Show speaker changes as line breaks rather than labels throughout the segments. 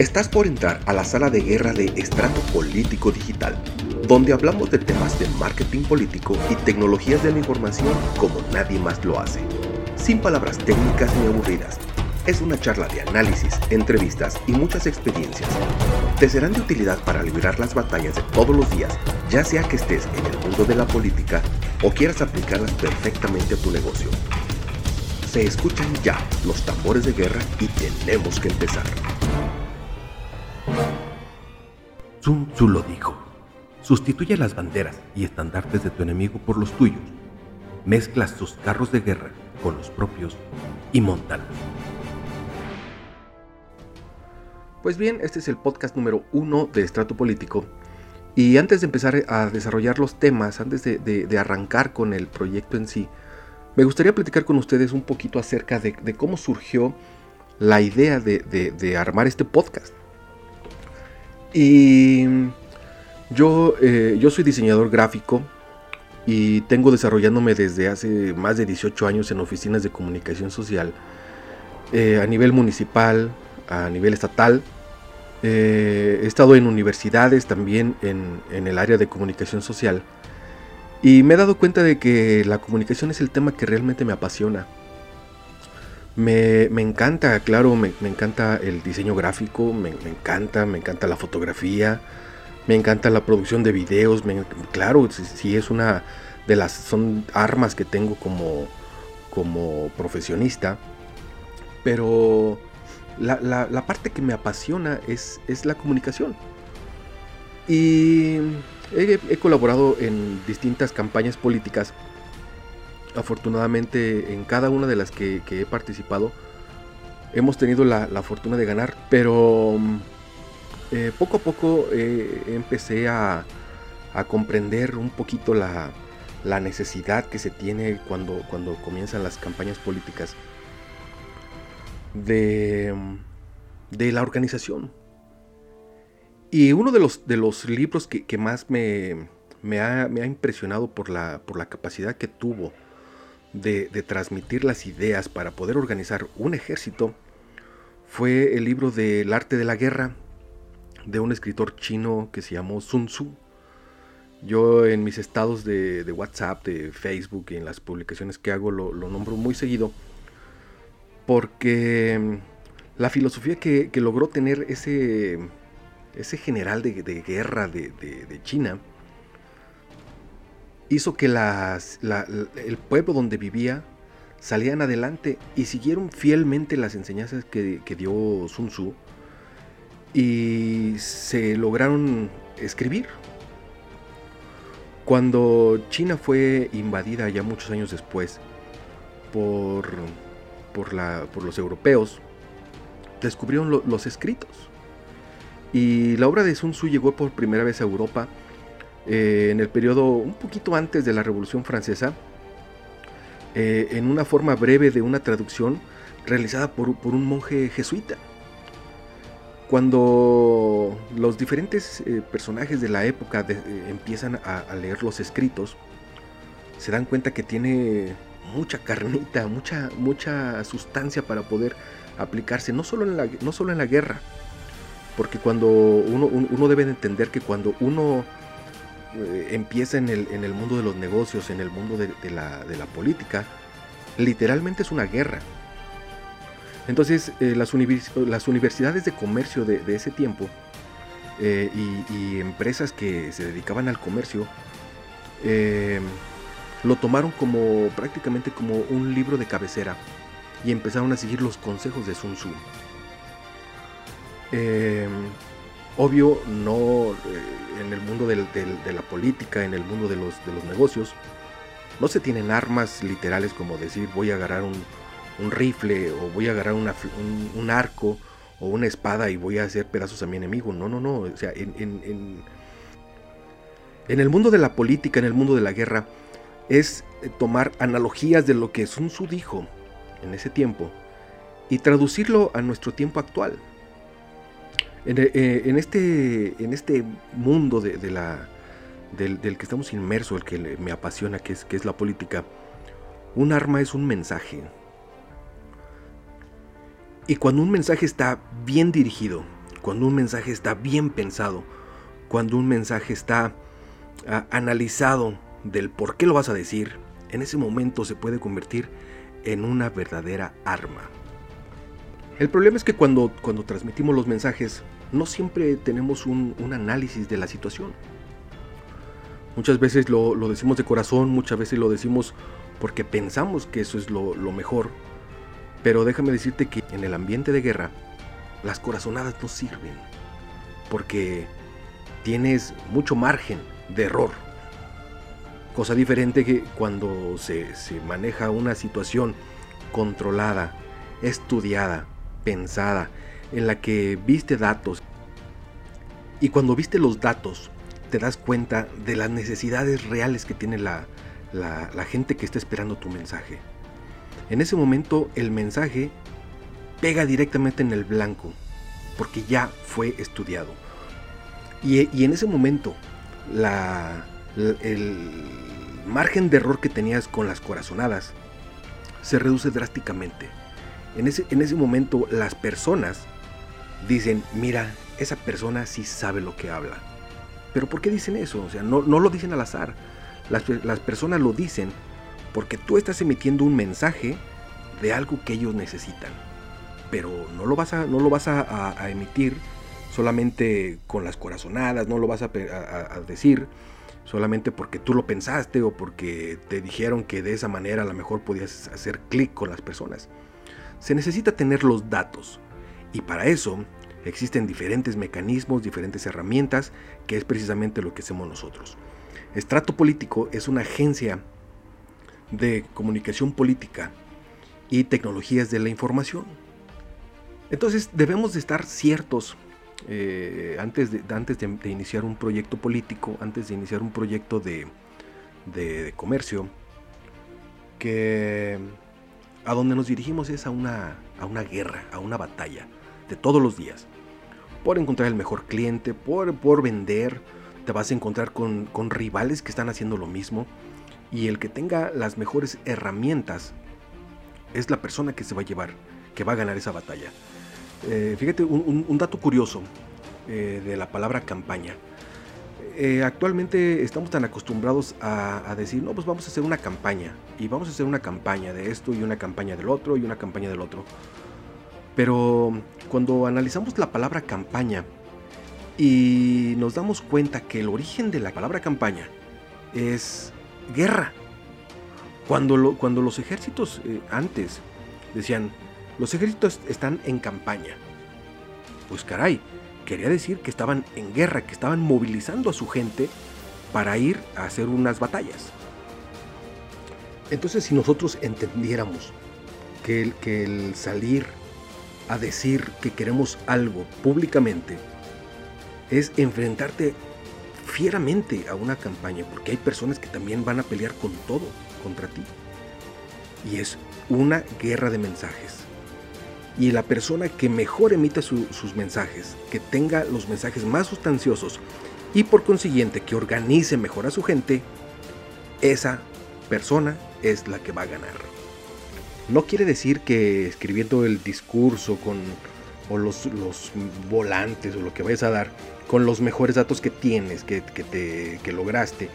Estás por entrar a la sala de guerra de Estrato Político Digital, donde hablamos de temas de marketing político y tecnologías de la información como nadie más lo hace. Sin palabras técnicas ni aburridas. Es una charla de análisis, entrevistas y muchas experiencias. Te serán de utilidad para librar las batallas de todos los días, ya sea que estés en el mundo de la política o quieras aplicarlas perfectamente a tu negocio. Se escuchan ya los tambores de guerra y tenemos que empezar. Sun Tzu lo dijo. Sustituye las banderas y estandartes de tu enemigo por los tuyos. Mezclas tus carros de guerra con los propios y montalos. Pues bien, este es el podcast número uno de Estrato Político. Y antes de empezar a desarrollar los temas, antes de, arrancar con el proyecto en sí, me gustaría platicar con ustedes un poquito acerca de, cómo surgió la idea de armar este podcast. Y yo, eh, yo soy diseñador gráfico y tengo desarrollándome desde hace más de 18 años en oficinas de comunicación social eh, a nivel municipal, a nivel estatal. Eh, he estado en universidades también en, en, el área de comunicación social y me he dado cuenta de que la comunicación es el tema que realmente me apasiona. Me, encanta, claro, me, encanta el diseño gráfico, me, encanta, me encanta la fotografía, me encanta la producción de videos, claro, si, es una de las, son armas que tengo como, como profesionista, pero la, parte que me apasiona es, es la comunicación. Y he colaborado en distintas campañas políticas afortunadamente en cada una de las que, he participado hemos tenido la, fortuna de ganar, pero mm, eh, poco a poco eh, empecé a, comprender un poquito la, necesidad que se tiene cuando, cuando comienzan las campañas políticas de, de la organización. Y uno de los, de los libros que, más me, me, ha, me, ha, impresionado por la, por la capacidad que tuvo de, transmitir las ideas para poder organizar un ejército fue el libro del arte de la guerra de un escritor chino que se llamó Sun Tzu. Yo en mis estados de, WhatsApp, de Facebook y en las publicaciones que hago lo, nombro muy seguido porque mm, la filosofía que, logró tener ese, ese general de, guerra de, de China hizo que el pueblo donde vivía salían adelante y siguieron fielmente las enseñanzas que, dio Sun Tzu y se lograron escribir. Cuando China fue invadida ya muchos años después por los europeos, descubrieron los escritos. Y la obra de Sun Tzu llegó por primera vez a Europa eh, en el periodo un poquito antes de la Revolución Francesa, eh, en una forma breve de una traducción realizada por, un monje jesuita. Cuando los diferentes eh, personajes de la época empiezan a, leer los escritos, se dan cuenta que tiene mucha carnita, mucha, mucha sustancia para poder aplicarse, no solo en la, no solo en la guerra, porque cuando uno, uno debe entender que cuando uno eh, empieza en el, en el, mundo de los negocios, en el mundo de, la, política, literalmente es una guerra. Entonces, eh, las, las, universidades de comercio de, ese tiempo eh, y, empresas que se dedicaban al comercio lo tomaron como prácticamente como un libro de cabecera y empezaron a seguir los consejos de Sun Tzu. Obvio, no eh, en el mundo de la política, en el mundo de los, negocios, no se tienen armas literales como decir voy a agarrar un, rifle o voy a agarrar un, arco o una espada y voy a hacer pedazos a mi enemigo. No, no, no. O sea, en, en, en el mundo de la política, en el mundo de la guerra, es eh, tomar analogías de lo que Sun Tzu dijo en ese tiempo y traducirlo a nuestro tiempo actual. Eh, en, este, en este mundo de, la, del, que estamos inmersos, el que me apasiona, que es, que es la política, un arma es un mensaje. Y cuando un mensaje está bien dirigido, cuando un mensaje está bien pensado, cuando un mensaje está ah, analizado del por qué lo vas a decir, en ese momento se puede convertir en una verdadera arma. El problema es que cuando, cuando transmitimos los mensajes, no siempre tenemos un, análisis de la situación. Muchas veces lo, decimos de corazón, muchas veces lo decimos porque pensamos que eso es lo, mejor. Pero déjame decirte que en el ambiente de guerra, las corazonadas no sirven. Porque tienes mucho margen de error. Cosa diferente que cuando se, maneja una situación controlada, estudiada, pensada, en la que viste datos. Y cuando viste los datos, te das cuenta de las necesidades reales que tiene la, gente que está esperando tu mensaje. En ese momento el mensaje pega directamente en el blanco, porque ya fue estudiado. Y, en ese momento el margen de error que tenías con las corazonadas se reduce drásticamente. En ese momento las personas dicen, mira, esa persona sí sabe lo que habla. Pero ¿por qué dicen eso? O sea, no, no lo dicen al azar. Las, las, personas lo dicen porque tú estás emitiendo un mensaje de algo que ellos necesitan. Pero no lo vas a, no lo vas a, a emitir solamente con las corazonadas, no lo vas a, decir solamente porque tú lo pensaste o porque te dijeron que de esa manera a lo mejor podías hacer clic con las personas. Se necesita tener los datos y para eso existen diferentes mecanismos, diferentes herramientas, que es precisamente lo que hacemos nosotros. Estrato Político es una agencia de comunicación política y tecnologías de la información. Entonces debemos de estar ciertos eh, antes, de, antes de, iniciar un proyecto político, antes de iniciar un proyecto de, comercio, que a donde nos dirigimos es a una, a una guerra, a una batalla de todos los días. Por encontrar el mejor cliente, por, por vender, te vas a encontrar con, con rivales que están haciendo lo mismo. Y el que tenga las mejores herramientas es la persona que se va a llevar, que va a ganar esa batalla. Eh, fíjate, un, dato curioso eh, de la palabra campaña. Eh, actualmente estamos tan acostumbrados a, decir, no, pues vamos a hacer una campaña. Y vamos a hacer una campaña de esto y una campaña del otro y una campaña del otro. Pero cuando analizamos la palabra campaña y nos damos cuenta que el origen de la palabra campaña es guerra. Cuando, cuando los ejércitos antes decían, los ejércitos están en campaña. Pues caray, quería decir que estaban en guerra, que estaban movilizando a su gente para ir a hacer unas batallas. Entonces si nosotros entendiéramos que el, que el salir a decir que queremos algo públicamente es enfrentarte fieramente a una campaña, porque hay personas que también van a pelear con todo contra ti. Y es una guerra de mensajes y la persona que mejor emita sus mensajes, que tenga los mensajes más sustanciosos y por consiguiente que organice mejor a su gente, esa persona es la que va a ganar. No quiere decir que escribiendo el discurso con o los, los volantes o lo que vayas a dar con los mejores datos que tienes, que, que, te, que lograste,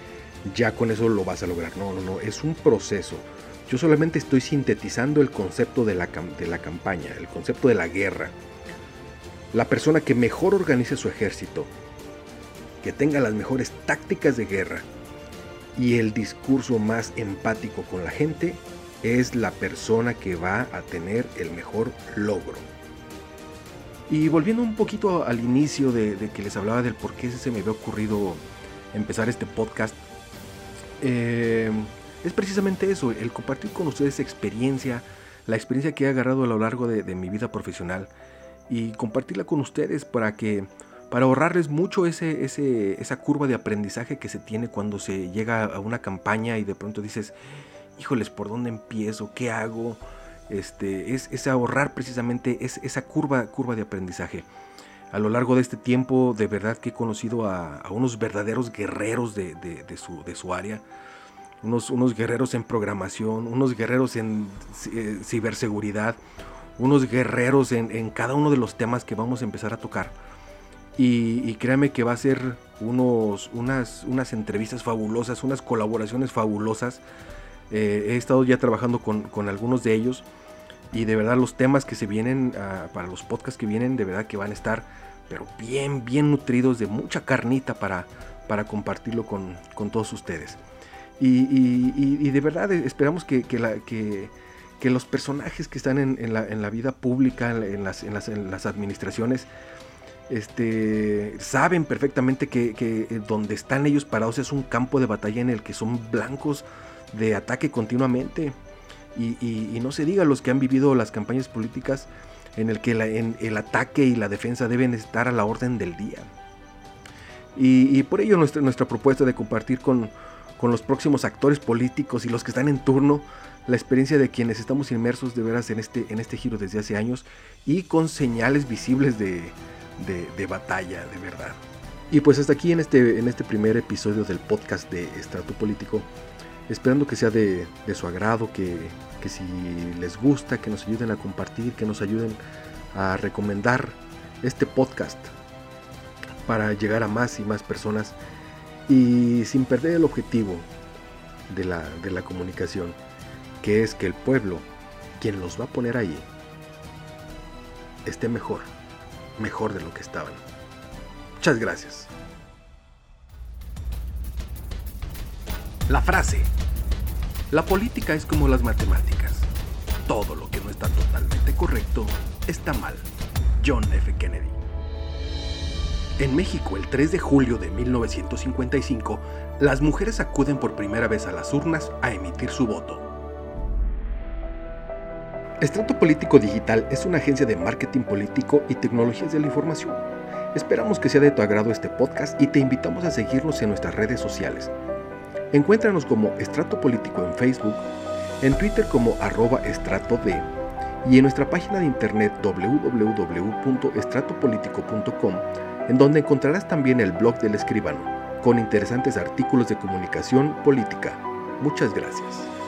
ya con eso lo vas a lograr. No, no, no, es un proceso yo solamente estoy sintetizando el concepto de la, de la campaña, el concepto de la guerra. La persona que mejor organice su ejército, que tenga las mejores tácticas de guerra y el discurso más empático con la gente, es la persona que va a tener el mejor logro. Y volviendo un poquito al inicio de, que les hablaba del por qué se me había ocurrido empezar este podcast, eh, es precisamente eso, el compartir con ustedes experiencia, la experiencia que he agarrado a lo largo de, mi vida profesional y compartirla con ustedes para que para ahorrarles mucho ese, esa curva de aprendizaje que se tiene cuando se llega a una campaña y de pronto dices, híjoles, ¿por dónde empiezo? ¿Qué hago? Este, es, ahorrar precisamente esa curva, curva de aprendizaje. A lo largo de este tiempo, de verdad que he conocido a, unos verdaderos guerreros de, su, de su área unos, guerreros en programación, unos guerreros en eh, ciberseguridad, unos guerreros en, cada uno de los temas que vamos a empezar a tocar. Y, créame que va a ser unos, unas, unas entrevistas fabulosas, unas colaboraciones fabulosas. Eh, he estado ya trabajando con, algunos de ellos y de verdad los temas que se vienen ah, para los podcasts que vienen, de verdad que van a estar pero bien, bien nutridos de mucha carnita para, para compartirlo con, todos ustedes. Y, de verdad esperamos que, que, los personajes que están en, la, vida pública, en las, en las, administraciones, este, saben perfectamente que, que, donde están ellos parados es un campo de batalla en el que son blancos de ataque continuamente. Y, no se diga los que han vivido las campañas políticas en el que el ataque y la defensa deben estar a la orden del día. Y, por ello nuestra, nuestra propuesta de compartir con, los próximos actores políticos y los que están en turno la experiencia de quienes estamos inmersos de veras en este, en este giro desde hace años y con señales visibles de, batalla, de verdad. Y pues hasta aquí en este, en este primer episodio del podcast de Estrato Político, esperando que sea de, su agrado, que, que si les gusta, que nos ayuden a compartir, que nos ayuden a recomendar este podcast para llegar a más y más personas y sin perder el objetivo de la, de la comunicación, que es que el pueblo, quien los va a poner ahí, esté mejor, mejor de lo que estaban. Muchas gracias. La frase. La política es como las matemáticas. Todo lo que no está totalmente correcto está mal. John F. Kennedy. En México, el 3 de julio de 1955, las mujeres acuden por primera vez a las urnas a emitir su voto. Estrato Político Digital es una agencia de marketing político y tecnologías de la información. Esperamos que sea de tu agrado este podcast y te invitamos a seguirnos en nuestras redes sociales. Encuéntranos como Estrato Político en Facebook, en Twitter como arroba estratod y en nuestra página de internet www.estratopolitico.com en donde encontrarás también el blog del escribano, con interesantes artículos de comunicación política. Muchas gracias.